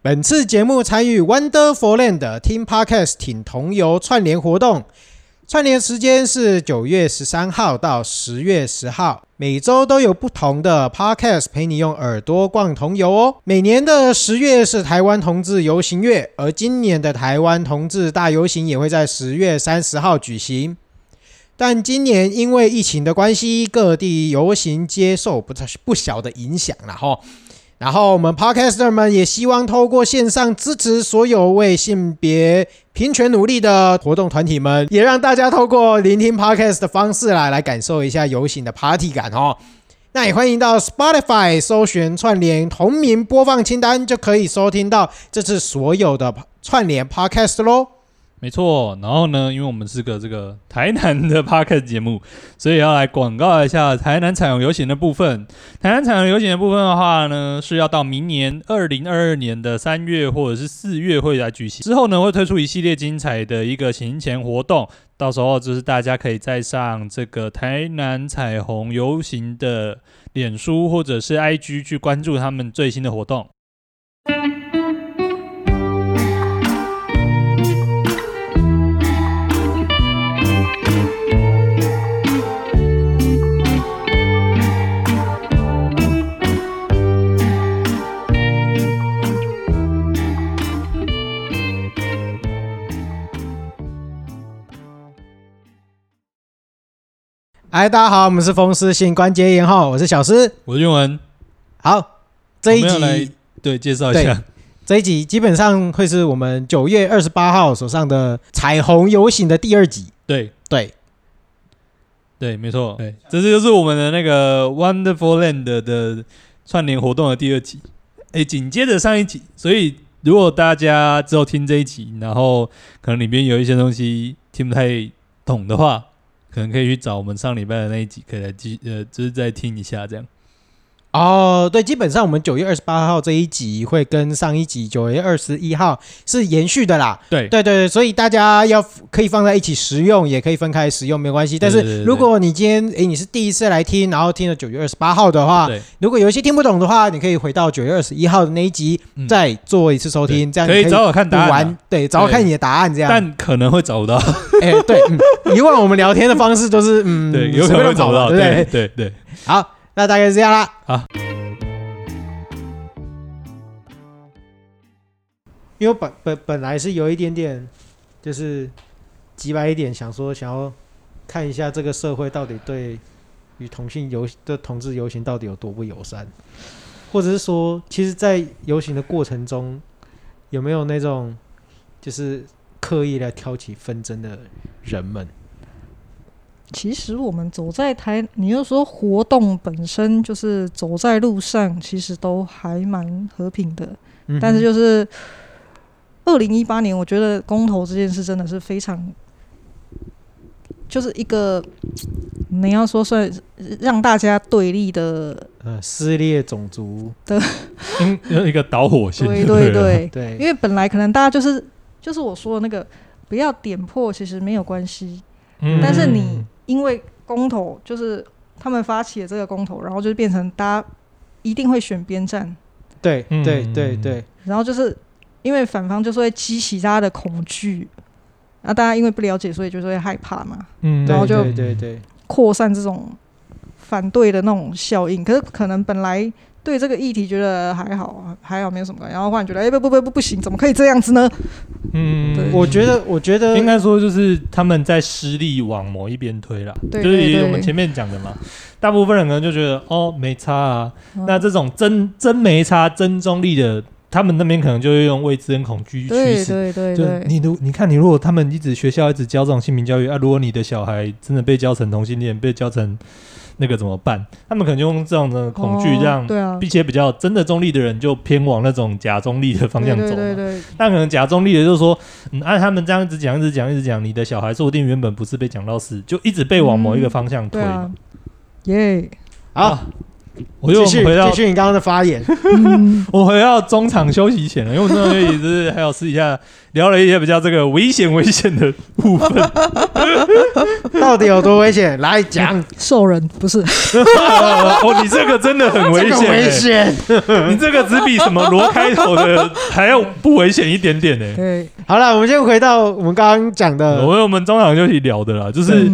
本次节目参与 Wonderful Land Team Podcast 挺同游串联活动，串联时间是九月十三号到十月十号，每周都有不同的 Podcast 陪你用耳朵逛同游哦。每年的十月是台湾同志游行月，而今年的台湾同志大游行也会在十月三十号举行。但今年因为疫情的关系，各地游行接受不不小的影响了哈。然后我们 Podcaster 们也希望透过线上支持所有为性别平权努力的活动团体们，也让大家透过聆听 Podcast 的方式来来感受一下游行的 Party 感哦。那也欢迎到 Spotify 搜寻串联同名播放清单，就可以收听到这次所有的串联 Podcast 喽。没错，然后呢，因为我们是个这个台南的 Podcast 节目，所以要来广告一下台南彩虹游行的部分。台南彩虹游行的部分的话呢，是要到明年二零二二年的三月或者是四月会来举行。之后呢，会推出一系列精彩的一个行前活动，到时候就是大家可以再上这个台南彩虹游行的脸书或者是 IG 去关注他们最新的活动。嗨，大家好，我们是风湿性关节炎哈，我是小诗，我是韵文。好，这一集来对介绍一下，这一集基本上会是我们九月二十八号手上的彩虹游行的第二集。对对对，没错，对，这是就是我们的那个 Wonderful Land 的串联活动的第二集。哎，紧接着上一集，所以如果大家之后听这一集，然后可能里面有一些东西听不太懂的话。可能可以去找我们上礼拜的那一集，可以来继呃，就是再听一下这样。哦，对，基本上我们九月二十八号这一集会跟上一集九月二十一号是延续的啦。对，对，对，对，所以大家要可以放在一起使用，也可以分开使用，没关系。但是如果你今天诶你是第一次来听，然后听了九月二十八号的话，对，如果有一些听不懂的话，你可以回到九月二十一号的那一集再做一次收听，这样可以找我看答案。对，找我看你的答案这样。但可能会找不到。哎，对，以往我们聊天的方式都是嗯，对，有可能会找不到。对，对，对。好。那大概是这样啦。啊，因为本本本来是有一点点，就是直白一点，想说想要看一下这个社会到底对与同性游的同志游行到底有多不友善，或者是说，其实，在游行的过程中，有没有那种就是刻意来挑起纷争的人们？其实我们走在台，你又说活动本身就是走在路上，其实都还蛮和平的。嗯、但是就是二零一八年，我觉得公投这件事真的是非常，就是一个你要说算让大家对立的，呃，撕裂种族的，嗯一个导火线。对对对对，因为本来可能大家就是就是我说的那个不要点破，其实没有关系。嗯、但是你。因为公投就是他们发起了这个公投，然后就变成大家一定会选边站。对对对对。然后就是因为反方就是会激起大家的恐惧，那大家因为不了解，所以就是会害怕嘛。嗯。然后就对对对扩散这种反对的那种效应。可是可能本来。对这个议题觉得还好，还好没有什么。然后忽然觉得，哎，不不不不不行，怎么可以这样子呢？嗯，我觉得，我觉得应该说就是他们在施力往某一边推了，就是我们前面讲的嘛。大部分人可能就觉得，哦，没差啊。嗯、那这种真真没差、真中立的，他们那边可能就会用未知跟恐惧驱使。对对对，对，你如你看，你如果他们一直学校一直教这种性平教育啊，如果你的小孩真的被教成同性恋，被教成。那个怎么办？他们可能用这样的恐惧，让并且比较真的中立的人就偏往那种假中立的方向走。对对对。但可能假中立的就是说，嗯，按他们这样子讲，一直讲，一直讲，你的小孩说不定原本不是被讲到死，就一直被往某一个方向推。耶啊。耶。好，我又回到继续你刚刚的发言。我回到中场休息前了，因为我中场休息是还有私底下聊了一些比较这个危险危险的部分。到底有多危险？来讲。兽人不是？哦，你这个真的很危险，危险。你这个只比什么罗开头的还要不危险一点点呢。对，好了，我们先回到我们刚刚讲的，我我们中场休息聊的啦，就是。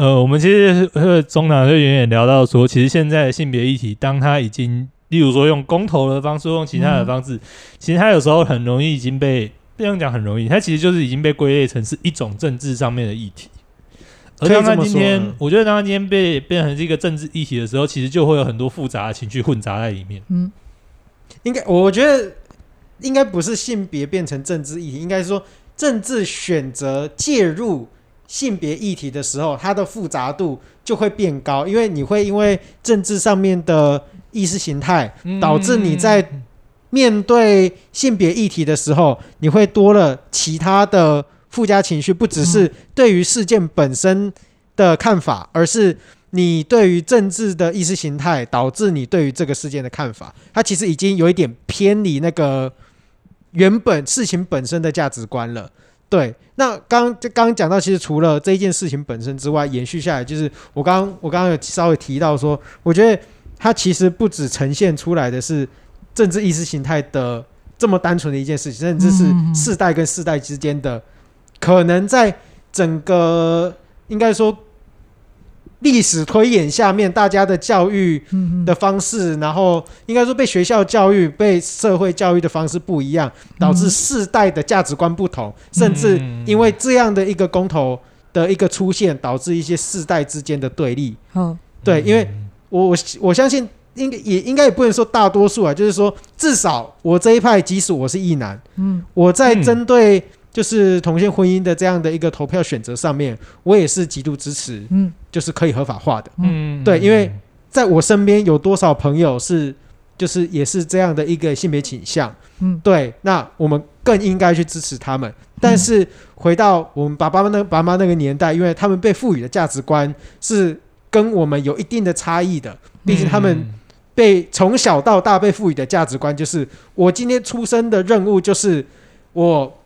呃，我们其实呃中场就远远聊到说，其实现在的性别议题，当它已经，例如说用公投的方式，用其他的方式，嗯、其实它有时候很容易已经被这样讲很容易，它其实就是已经被归类成是一种政治上面的议题。而当他今天，我觉得当他今天被变成是一个政治议题的时候，其实就会有很多复杂的情绪混杂在里面。嗯，应该我觉得应该不是性别变成政治议题，应该是说政治选择介入。性别议题的时候，它的复杂度就会变高，因为你会因为政治上面的意识形态，导致你在面对性别议题的时候，你会多了其他的附加情绪，不只是对于事件本身的看法，而是你对于政治的意识形态，导致你对于这个事件的看法，它其实已经有一点偏离那个原本事情本身的价值观了。对，那刚就刚刚讲到，其实除了这一件事情本身之外，延续下来就是我刚刚我刚刚有稍微提到说，我觉得它其实不只呈现出来的是政治意识形态的这么单纯的一件事情，甚至是世代跟世代之间的可能在整个应该说。历史推演下面，大家的教育的方式，然后应该说被学校教育、被社会教育的方式不一样，导致世代的价值观不同，甚至因为这样的一个公投的一个出现，导致一些世代之间的对立。对，因为我我我相信，应该也应该也不能说大多数啊，就是说至少我这一派，即使我是异男，嗯我在针对。就是同性婚姻的这样的一个投票选择上面，我也是极度支持，嗯，就是可以合法化的，嗯，对，因为在我身边有多少朋友是，就是也是这样的一个性别倾向，嗯，对，那我们更应该去支持他们。但是回到我们爸爸那爸妈那个年代，因为他们被赋予的价值观是跟我们有一定的差异的，毕竟他们被从小到大被赋予的价值观就是，我今天出生的任务就是我。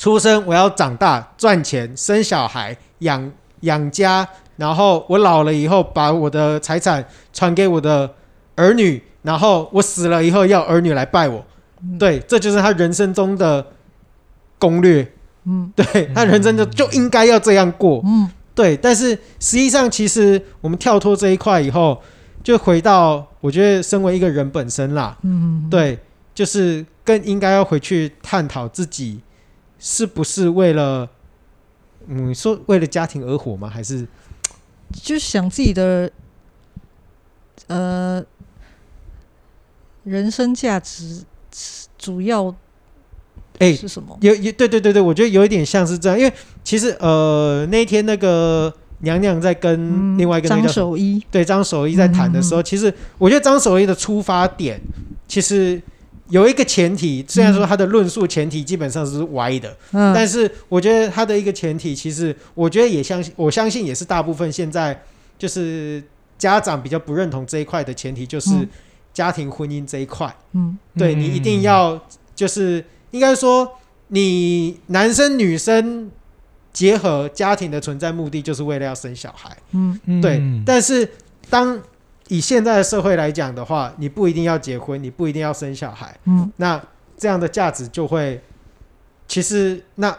出生，我要长大赚钱，生小孩，养养家，然后我老了以后把我的财产传给我的儿女，然后我死了以后要儿女来拜我。嗯、对，这就是他人生中的攻略。嗯，对，他人生就就应该要这样过。嗯，对。但是实际上，其实我们跳脱这一块以后，就回到我觉得身为一个人本身啦。嗯，对，就是更应该要回去探讨自己。是不是为了，嗯，说为了家庭而活吗？还是就想自己的，呃，人生价值主要，哎，是什么？有有对对对对，我觉得有一点像是这样，因为其实呃那一天那个娘娘在跟另外一个张守一对张守一在谈的时候，其实我觉得张守一的出发点其实。有一个前提，虽然说他的论述前提基本上是歪的，嗯，但是我觉得他的一个前提，其实我觉得也相信，我相信也是大部分现在就是家长比较不认同这一块的前提，就是家庭婚姻这一块，嗯，对，你一定要就是应该说，你男生女生结合家庭的存在目的，就是为了要生小孩，嗯，对，但是当以现在的社会来讲的话，你不一定要结婚，你不一定要生小孩。嗯，那这样的价值就会，其实那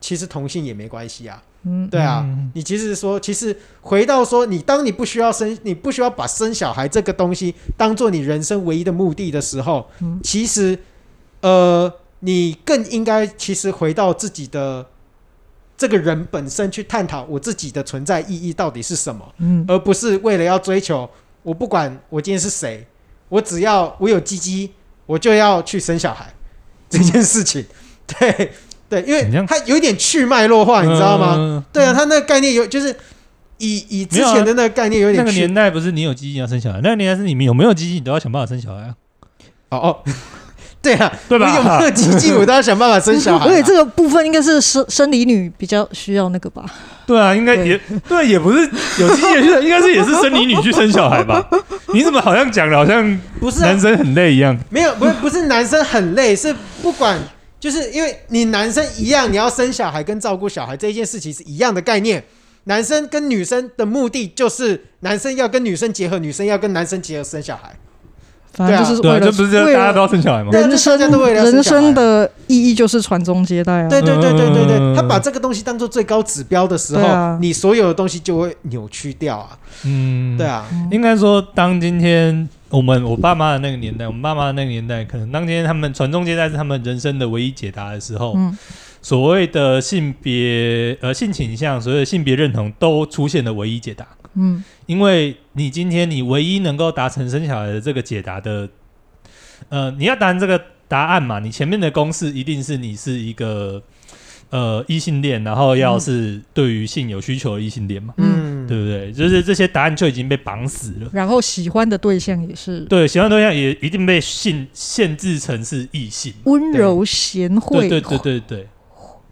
其实同性也没关系啊。嗯，对啊，嗯、你其实说，其实回到说，你当你不需要生，你不需要把生小孩这个东西当做你人生唯一的目的的时候，嗯、其实呃，你更应该其实回到自己的这个人本身去探讨我自己的存在意义到底是什么，嗯，而不是为了要追求。我不管我今天是谁，我只要我有鸡鸡，我就要去生小孩这件事情。对对，因为他有一点去脉络化，你知道吗？对啊，他那个概念有，就是以以之前的那个概念有点。那个年代不是你有鸡鸡要生小孩，那个年代是你们有没有鸡鸡，你都要想办法生小孩啊。哦哦，对啊，对吧？有没有奇迹，我都要想办法生小孩。而且这个部分应该是生生理女比较需要那个吧？对啊，应该也对，也不是有机器人，应该是也是生理女去生小孩吧？你怎么好像讲的好像不是男生很累一样？没有，不是不是男生很累，是不管就是因为你男生一样，你要生小孩跟照顾小孩这一件事情是一样的概念。男生跟女生的目的就是男生要跟女生结合，女生要跟男生结合生小孩。反正就是为了，这不是大家都要生小孩吗？人生人生的意义就是传宗接代啊！对对对对对对，他把这个东西当做最高指标的时候，你所有的东西就会扭曲掉啊！嗯，对啊，应该说，当今天我们我爸妈的那个年代，我们爸妈的那个年代，可能当今天他们传宗接代是他们人生的唯一解答的时候，所谓的性别呃性倾向，所谓的性别认同都出现了唯一解答。嗯，因为你今天你唯一能够达成生小孩的这个解答的，呃，你要达成这个答案嘛，你前面的公式一定是你是一个呃异性恋，然后要是对于性有需求的异性恋嘛，嗯，对不对？就是这些答案就已经被绑死了。然后喜欢的对象也是对，喜欢的对象也一定被性限制成是异性，温柔贤惠，对对对对对。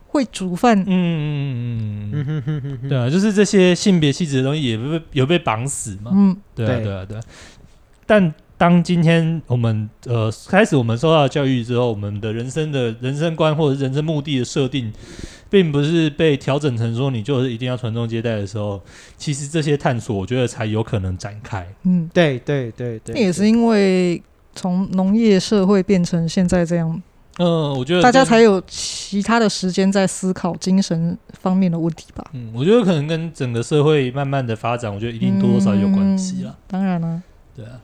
会煮饭，嗯嗯嗯嗯，对啊，就是这些性别气质的东西也被有被绑死嘛，嗯，对啊对。啊对啊。但当今天我们呃开始我们受到教育之后，我们的人生的人生观或者人生目的的设定，并不是被调整成说你就是一定要传宗接代的时候，其实这些探索我觉得才有可能展开。嗯，对对对对，那也是因为从农业社会变成现在这样。嗯，我觉得大家才有其他的时间在思考精神方面的问题吧。嗯，我觉得可能跟整个社会慢慢的发展，我觉得一定多多少少有关系啦。当然了，对啊。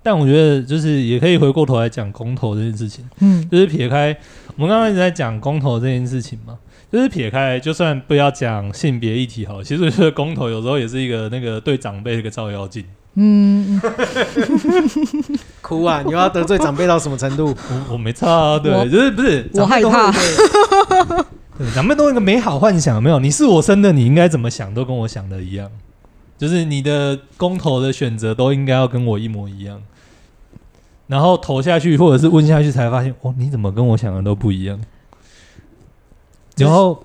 但我觉得就是也可以回过头来讲公投这件事情。嗯，就是撇开我们刚刚一直在讲公投这件事情嘛，就是撇开就算不要讲性别议题好，其实我觉得公投有时候也是一个那个对长辈的一个照妖镜。嗯，哭啊！你要得罪长辈到什么程度？我我没差啊，对，就是不是我害怕。对，长辈都有一个美好幻想，没有？你是我生的，你应该怎么想，都跟我想的一样。就是你的公投的选择都应该要跟我一模一样。然后投下去，或者是问下去，才发现哦，你怎么跟我想的都不一样？然后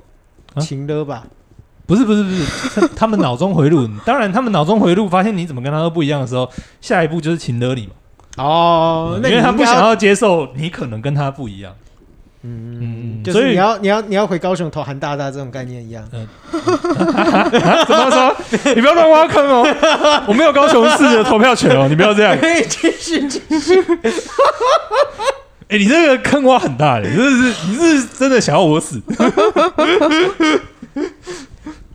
情的吧。不是不是不是，他们脑中回路，当然他们脑中回路，发现你怎么跟他都不一样的时候，下一步就是情勒你嘛。哦，因为他不想要接受你可能跟他不一样。嗯嗯，就是你要你要你要回高雄投韩大大这种概念一样。嗯，怎么说？你不要乱挖坑哦，我没有高雄市的投票权哦，你不要这样。可 以继续继续。哎，你这个坑挖很大嘞，这是你是真的想要我死？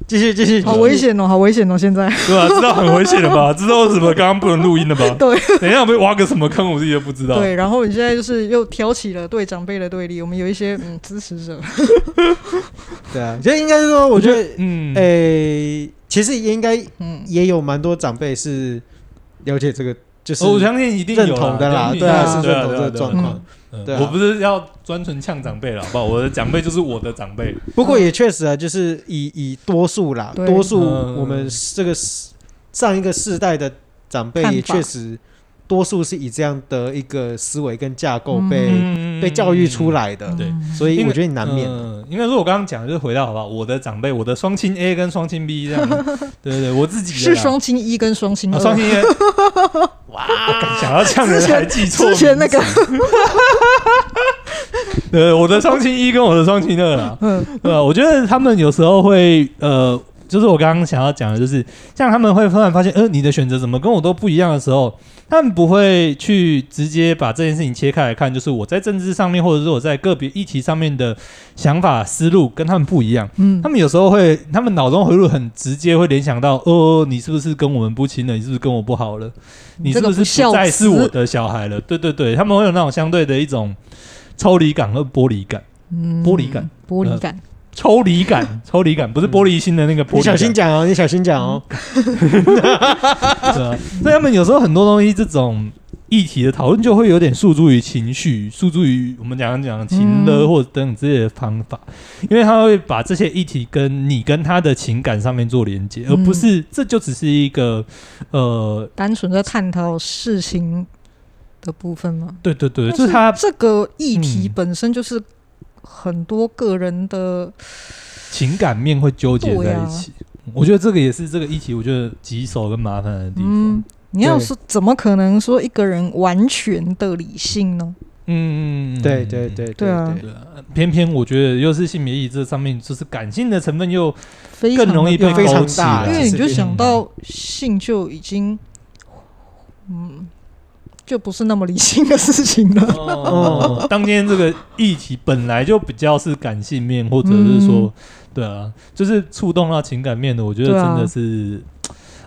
继续继续，好危险哦，好危险哦！现在对啊？知道很危险了吧？知道为什么刚刚不能录音了吧？对，等一下我被挖个什么坑，我自己都不知道。对，然后你现在就是又挑起了对长辈的对立，我们有一些嗯支持者。对啊，其实应该是说，我觉得嗯，诶，其实也应该嗯也有蛮多长辈是了解这个，就是我相信一定认同的啦，对啊，是认同这个状况。对、啊，我不是要专纯呛长辈了，好不好？我的长辈就是我的长辈。不过也确实啊，就是以以多数啦，多数我们这个上一个世代的长辈也确实。多数是以这样的一个思维跟架构被、嗯、被教育出来的，对、嗯，所以我觉得你难免。嗯，应该说我刚刚讲的就是回到好不好？我的长辈，我的双亲 A 跟双亲 B 这样，对对对，我自己是双亲一跟双亲二，双亲 A。哇，我想要呛人还记错，之前那个，呃，我的双亲一跟我的双亲二啊，嗯，对吧？我觉得他们有时候会呃。就是我刚刚想要讲的，就是像他们会突然发现，呃，你的选择怎么跟我都不一样的时候，他们不会去直接把这件事情切开来看，就是我在政治上面，或者是我在个别议题上面的想法思路跟他们不一样。嗯，他们有时候会，他们脑中回路很直接，会联想到，哦，你是不是跟我们不亲了？你是不是跟我不好了？你是不是不再是我的小孩了？对对对，他们会有那种相对的一种抽离感和剥离感，嗯，剥离感，剥离感。抽离感，抽离感不是玻璃心的那个玻璃。你小心讲哦，你小心讲哦。对啊，所以他们有时候很多东西，这种议题的讨论就会有点诉诸于情绪，诉诸于我们讲讲情的或者等等这些方法，因为他会把这些议题跟你跟他的情感上面做连接，而不是这就只是一个呃单纯的探讨事情的部分吗？对对对，就是他这个议题本身就是很多个人的情感面会纠结在一起。我觉得这个也是这个议题，我觉得棘手跟麻烦的地方。嗯，你要是怎么可能说一个人完全的理性呢？嗯，对对对对啊，偏偏我觉得又是性别意义这上面，就是感性的成分又更容易被勾起，因为你就想到性就已经，嗯，就不是那么理性的事情了。哦，当今天这个议题本来就比较是感性面，或者是说。嗯对啊，就是触动到情感面的，我觉得真的是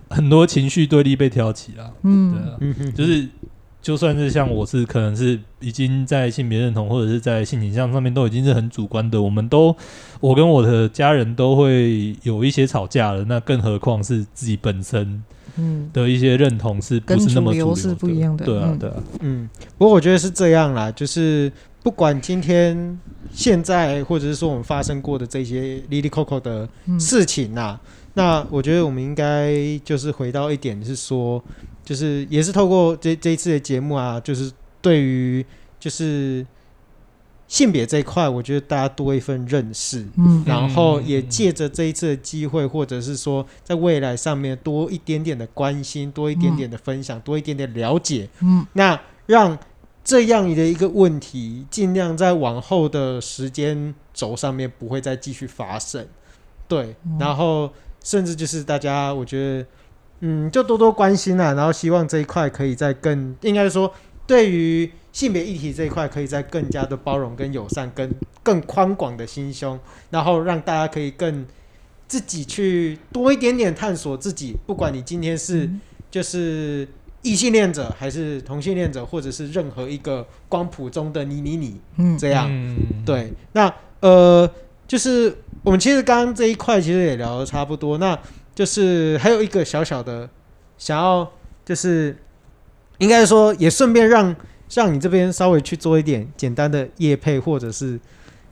很多情绪对立被挑起了。嗯，对啊，就是就算是像我是可能是已经在性别认同或者是在性倾向上面都已经是很主观的，我们都我跟我的家人都会有一些吵架了，那更何况是自己本身的一些认同是不是那么主流是不一样的？对啊，对啊，嗯，不过我觉得是这样啦，就是。不管今天、现在，或者是说我们发生过的这些 Lily Coco 的事情呐、啊，嗯、那我觉得我们应该就是回到一点，是说，就是也是透过这这一次的节目啊，就是对于就是性别这一块，我觉得大家多一份认识，嗯，然后也借着这一次的机会，或者是说在未来上面多一点点的关心，多一点点的分享，多一点点了解，嗯，那让。这样的一个问题，尽量在往后的时间轴上面不会再继续发生，对，嗯、然后甚至就是大家，我觉得，嗯，就多多关心啊，然后希望这一块可以再更，应该说，对于性别议题这一块，可以再更加的包容跟友善，跟更宽广的心胸，然后让大家可以更自己去多一点点探索自己，不管你今天是就是。异性恋者还是同性恋者，或者是任何一个光谱中的你你你，嗯，这样，嗯、对。那呃，就是我们其实刚刚这一块其实也聊的差不多，那就是还有一个小小的想要，就是应该说也顺便让让你这边稍微去做一点简单的业配，或者是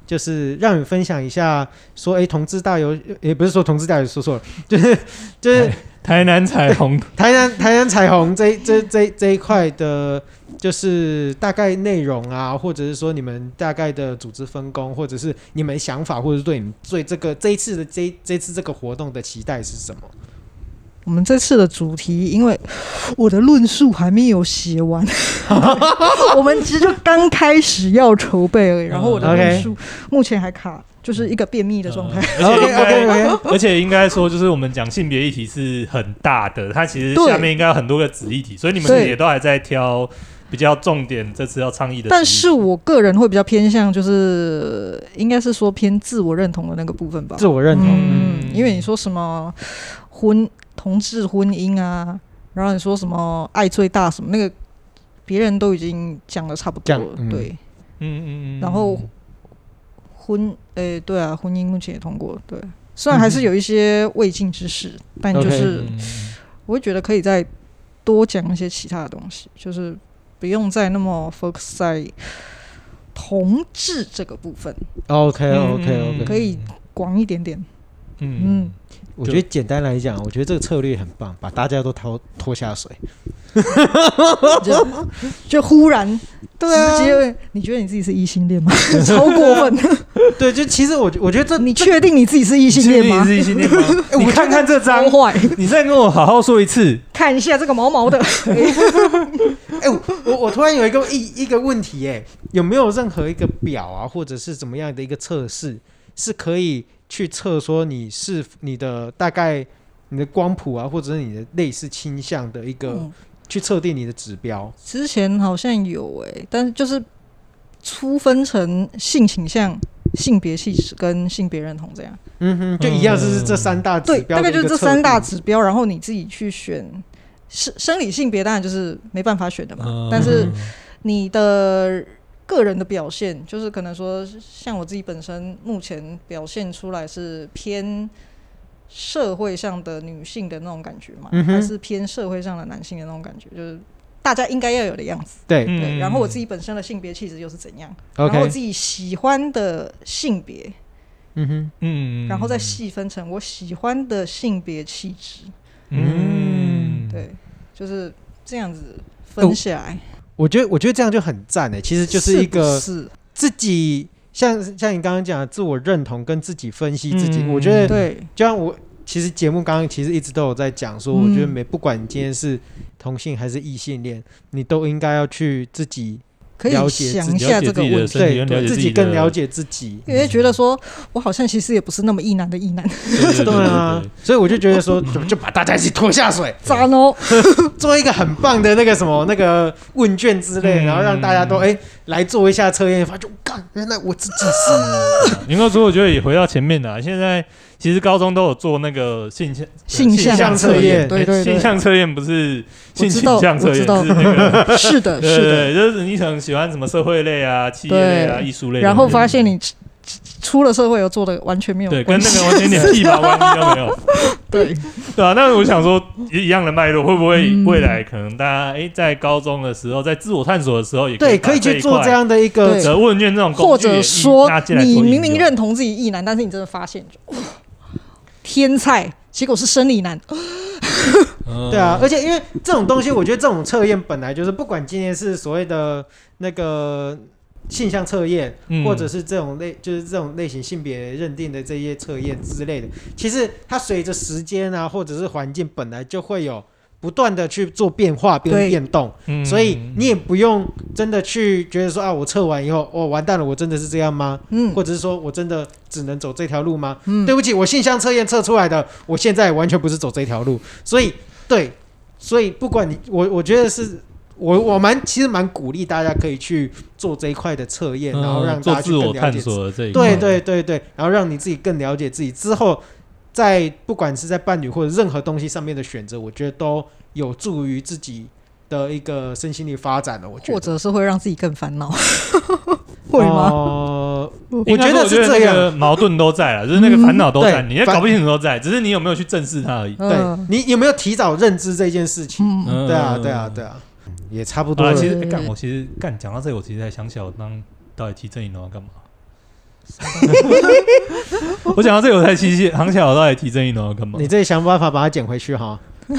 就是让你分享一下，说哎，同志大游也不是说同志大游说错了，就是就是。哎台南彩虹，台南台南彩虹这这这这一块的，就是大概内容啊，或者是说你们大概的组织分工，或者是你们想法，或者是对你们对这个这一次的这这次这个活动的期待是什么？我们这次的主题，因为我的论述还没有写完，我们其实就刚开始要筹备而已，然后我的论述目前还卡。就是一个便秘的状态，而且应该说，就是我们讲性别议题是很大的，它其实下面应该有很多个子议题，所以你们也都还在挑比较重点，这次要倡议的。但是我个人会比较偏向，就是应该是说偏自我认同的那个部分吧。自我认同，嗯，因为你说什么婚同志婚姻啊，然后你说什么爱最大什么，那个别人都已经讲的差不多了，对，嗯嗯嗯，然后。婚，诶、欸，对啊，婚姻目前也通过，对，虽然还是有一些未尽之事，嗯、但就是我会觉得可以再多讲一些其他的东西，就是不用再那么 focus 在同志这个部分。OK OK OK，可以广一点点。嗯。嗯我觉得简单来讲，我觉得这个策略很棒，把大家都拖拖下水，就就忽然，对啊，直接你觉得你自己是异性恋吗？超过分！对，就其实我我觉得这你确定你自己是异性恋吗？是异性恋吗？你看看这张，你再跟我好好说一次，看一下这个毛毛的。哎，我我突然有一个一一个问题，哎，有没有任何一个表啊，或者是怎么样的一个测试是可以？去测说你是你的大概你的光谱啊，或者是你的类似倾向的一个、嗯、去测定你的指标。之前好像有诶、欸，但是就是粗分成性倾向、性别气质跟性别认同这样。嗯哼，就一样是这三大指标、嗯。对，大概就是这三大指标，然后你自己去选生生理性别，当然就是没办法选的嘛。嗯、但是你的。个人的表现就是可能说，像我自己本身目前表现出来是偏社会上的女性的那种感觉嘛，嗯、还是偏社会上的男性的那种感觉，就是大家应该要有的样子。对对。然后我自己本身的性别气质又是怎样？嗯、然后我自己喜欢的性别，嗯哼，嗯，然后再细分成我喜欢的性别气质。嗯，对，就是这样子分下来。我觉得我觉得这样就很赞诶，其实就是一个自己像像你刚刚讲的自我认同跟自己分析自己，嗯、我觉得对，就像我其实节目刚刚其实一直都有在讲说，我觉得每不管你今天是同性还是异性恋，你都应该要去自己。可以想一下这个问题，对，自己更了解自己，因为觉得说我好像其实也不是那么异男的异男，对啊，所以我就觉得说，就就把大家一起拖下水，渣喏，做一个很棒的那个什么那个问卷之类，然后让大家都哎来做一下测验，发觉干，原来我自己是。林哥说，我觉得也回到前面的，现在。其实高中都有做那个性向性向测验，对对，性向测验不是性倾向测验，是那个 是的，是的，就是你可能喜欢什么社会类啊、企业类啊、艺术类，然后发现你出了社会又做的完全没有，对，跟那个完全一点屁毛关系都没有，对。对啊。那我想说，一样的脉络，会不会未来可能大家哎，在高中的时候，在自我探索的时候，也对，可以去做这样的一个问卷这种，或者说你明明认同自己异男，但是你真的发现天菜，结果是生理男。对啊，而且因为这种东西，我觉得这种测验本来就是，不管今天是所谓的那个性向测验，嗯、或者是这种类，就是这种类型性别认定的这些测验之类的，其实它随着时间啊，或者是环境，本来就会有。不断的去做变化变变动，对所以你也不用真的去觉得说啊，我测完以后，哦，完蛋了，我真的是这样吗？嗯，或者是说我真的只能走这条路吗？嗯，对不起，我性向测验测出来的，我现在完全不是走这条路，所以对，所以不管你，我我觉得是我我蛮其实蛮鼓励大家可以去做这一块的测验，嗯、然后让大家去更了解自己，对对对对，然后让你自己更了解自己之后。在不管是在伴侣或者任何东西上面的选择，我觉得都有助于自己的一个身心力发展的。我觉得，或者是会让自己更烦恼，会吗？呃、我觉得是这样，矛盾都在了，就是那个烦恼都在，嗯、你也搞不清楚都在，只是你有没有去正视它而已。对，你有没有提早认知这件事情？嗯、对啊，对啊，对啊，也差不多了。其实干，我其实干讲到这里，我其实才想起来，我当到底提正义的话干嘛？我讲到这个，我才想起来，我到底提正义能干嘛？你自己想办法把它捡回去哈。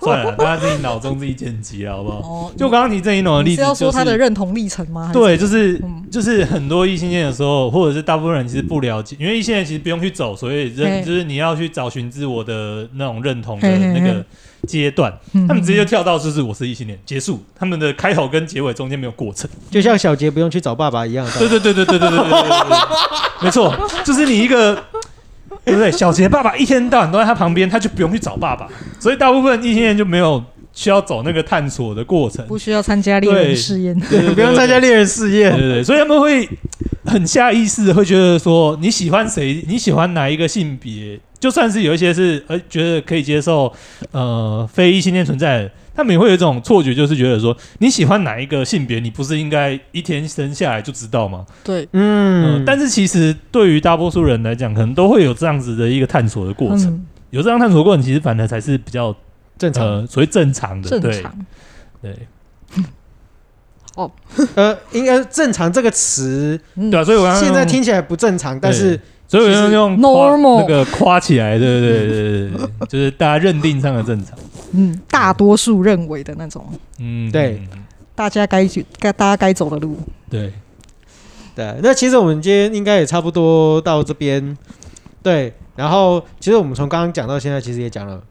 算了，大家自己脑中自己剪辑了，好不好？哦、就刚刚提正义的例子，是要说他的认同历程吗？对，就是、嗯、就是很多异性恋的时候，或者是大部分人其实不了解，因为异性恋其实不用去走，所以认嘿就是你要去找寻自我的那种认同的那个阶段，嘿嘿嘿他们直接就跳到就是我是异性恋结束，他们的开头跟结尾中间没有过程，就像小杰不用去找爸爸一样。对对对对对对对对对，没错，就是你一个。对不对？小杰爸爸一天到晚都在他旁边，他就不用去找爸爸，所以大部分异性恋就没有需要走那个探索的过程，不需要参加猎人试验，对，不用参加猎人试验，对对对，所以他们会很下意识的会觉得说，你喜欢谁？你喜欢哪一个性别？就算是有一些是呃觉得可以接受呃非异性恋存在的。他们也会有一种错觉，就是觉得说你喜欢哪一个性别，你不是应该一天生下来就知道吗？对，嗯、呃。但是其实对于大多数人来讲，可能都会有这样子的一个探索的过程。嗯、有这样探索的过程，其实反而才是比较正常，呃、所谓正常的。正常。对。哦，呃，应该正常这个词，对啊，所以我现在听起来不正常，但是。所以我要用 normal 那个夸起来，对对对对对，就是大家认定上的正常。嗯，大多数认为的那种。嗯，对，大家该去该大家该走的路。对，对。那其实我们今天应该也差不多到这边。对，然后其实我们从刚刚讲到现在，其实也讲了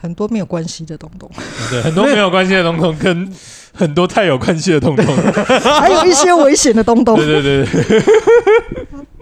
很多没有关系的东东。对，很多没有关系的东东，跟很多太有关系的东东，还有一些危险的东东。对对对。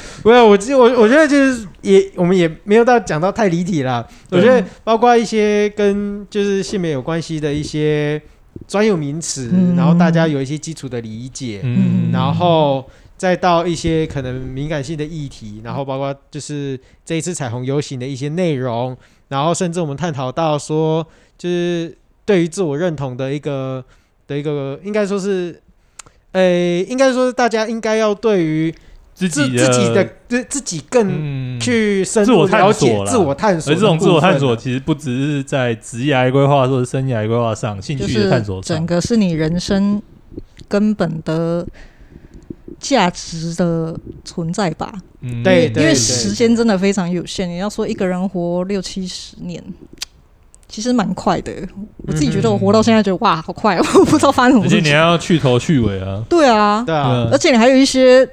不是，我记我我觉得就是也我们也没有到讲到太离题啦。我觉得包括一些跟就是性别有关系的一些专有名词，嗯、然后大家有一些基础的理解，嗯、然后再到一些可能敏感性的议题，然后包括就是这一次彩虹游行的一些内容，然后甚至我们探讨到说，就是对于自我认同的一个的一个，应该说是，呃，应该说是大家应该要对于。自己自己的自自己更去深入了解、自我探索。而这种自我探索其实不只是在职业规划或者生涯规划上、兴趣的探索上，整个是你人生根本的价值的存在吧？嗯，对，因为时间真的非常有限。你要说一个人活六七十年，其实蛮快的。我自己觉得我活到现在，觉得哇，好快哦！我不知道发生什么事情。而且你还要去头去尾啊。对啊，对啊，而且你还有一些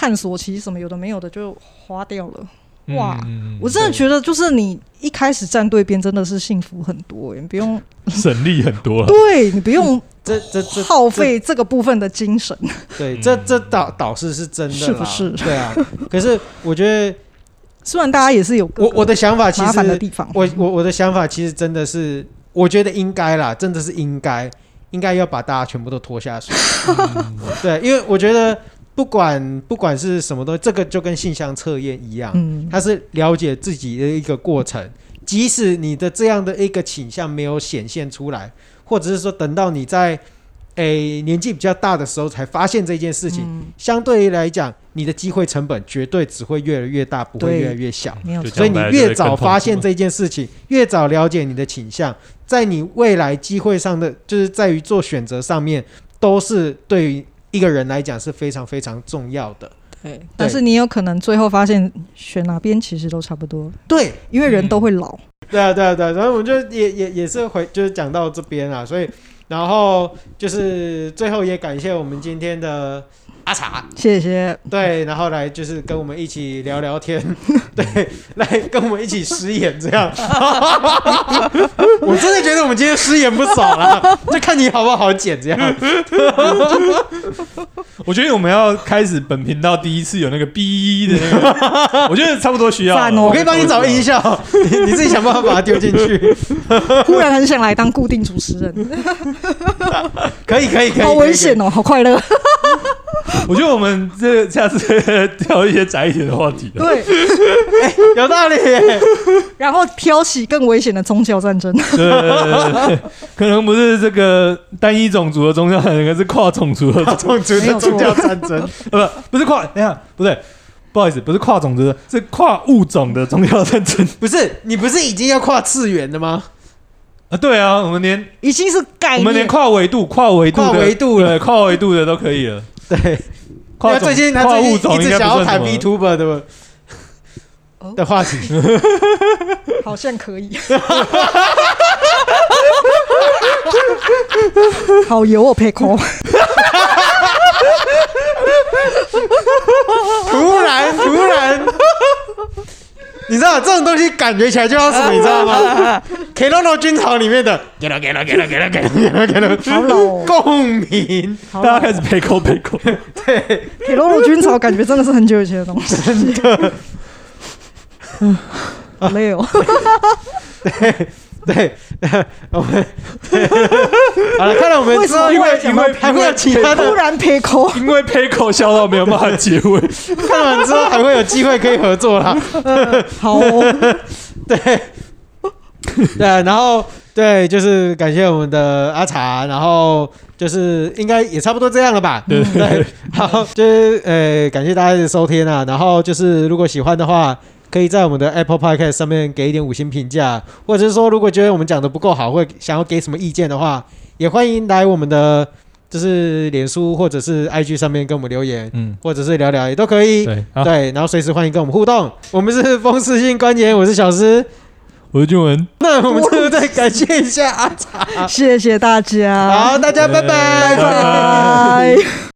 探索期什么有的没有的就花掉了。哇，我真的觉得就是你一开始站对边真的是幸福很多，你不用 省力很多。对，你不用 这这这耗费这个部分的精神。对，这这导导师是真的，是不是？对啊。可是我觉得，虽然大家也是有我我的想法，其实麻烦的地方。我我我的想法其实真的是，我觉得应该啦，真的是应该应该要把大家全部都拖下水。对，因为我觉得。不管不管是什么东西，这个就跟性向测验一样，嗯，它是了解自己的一个过程。即使你的这样的一个倾向没有显现出来，或者是说等到你在诶、欸、年纪比较大的时候才发现这件事情，嗯、相对于来讲，你的机会成本绝对只会越来越大，不会越来越小。所以你越早发现这件事情，越早了解你的倾向，在你未来机会上的，就是在于做选择上面，都是对于。一个人来讲是非常非常重要的，对。但是你有可能最后发现选哪边其实都差不多，对，因为人都会老。对啊，对啊，对。然后我们就也也也是回，就是讲到这边啊，所以然后就是最后也感谢我们今天的。阿茶，谢谢。对，然后来就是跟我们一起聊聊天，对，来跟我们一起失言这样。我真的觉得我们今天失言不少了，就看你好不好剪这样。我觉得我们要开始本频道第一次有那个 B 的那个，我觉得差不多需要。我可以帮你找音效，你你自己想办法把它丢进去。忽然很想来当固定主持人，可以可以可以。好危险哦，好快乐。我觉得我们这下次 挑一些窄一点的话题。对，欸、有道理。然后挑起更危险的宗教战争。对，对，对，对，可能不是这个单一种族的宗教战争，是跨种族的种族的宗教战争。呃，不是跨，等下不对，不好意思，不是跨种族的，是跨物种的宗教战争。不是，你不是已经要跨次元的吗？啊，对啊，我们连已经是概念，我们连跨维度、跨维度、跨维度的、跨维度的都可以了。对，因为最近他最近一直想要谈 VTuber 的的话题，好像可以。好油哦，佩空。突然，突然。你知道这种东西感觉起来就要什么？你知道吗？Keroro 军曹里面的给了给了给了给了给了给了给了，好老哦！共鸣，大家开始背口背口。对，Keroro 军曹感觉真的是很久以前的东西，真的。嗯，好累哦。对。对，我们好了，看来我们之后因为因为还会有其他的突然撇口，因为撇口笑到没有办法结尾，看完之后还会有机会可以合作啦。好、哦，对，对，然后对，就是感谢我们的阿茶，然后就是应该也差不多这样了吧？对对，好，就是呃，感谢大家的收听啊，然后就是如果喜欢的话。可以在我们的 Apple Podcast 上面给一点五星评价，或者是说，如果觉得我们讲的不够好，或想要给什么意见的话，也欢迎来我们的就是脸书或者是 IG 上面跟我们留言，嗯，或者是聊聊也都可以，对，对，然后随时欢迎跟我们互动。我们是风湿性关节，我是小诗，我是俊文，那我们最后再感谢一下阿茶，谢谢大家，好，大家拜拜，拜拜。拜拜。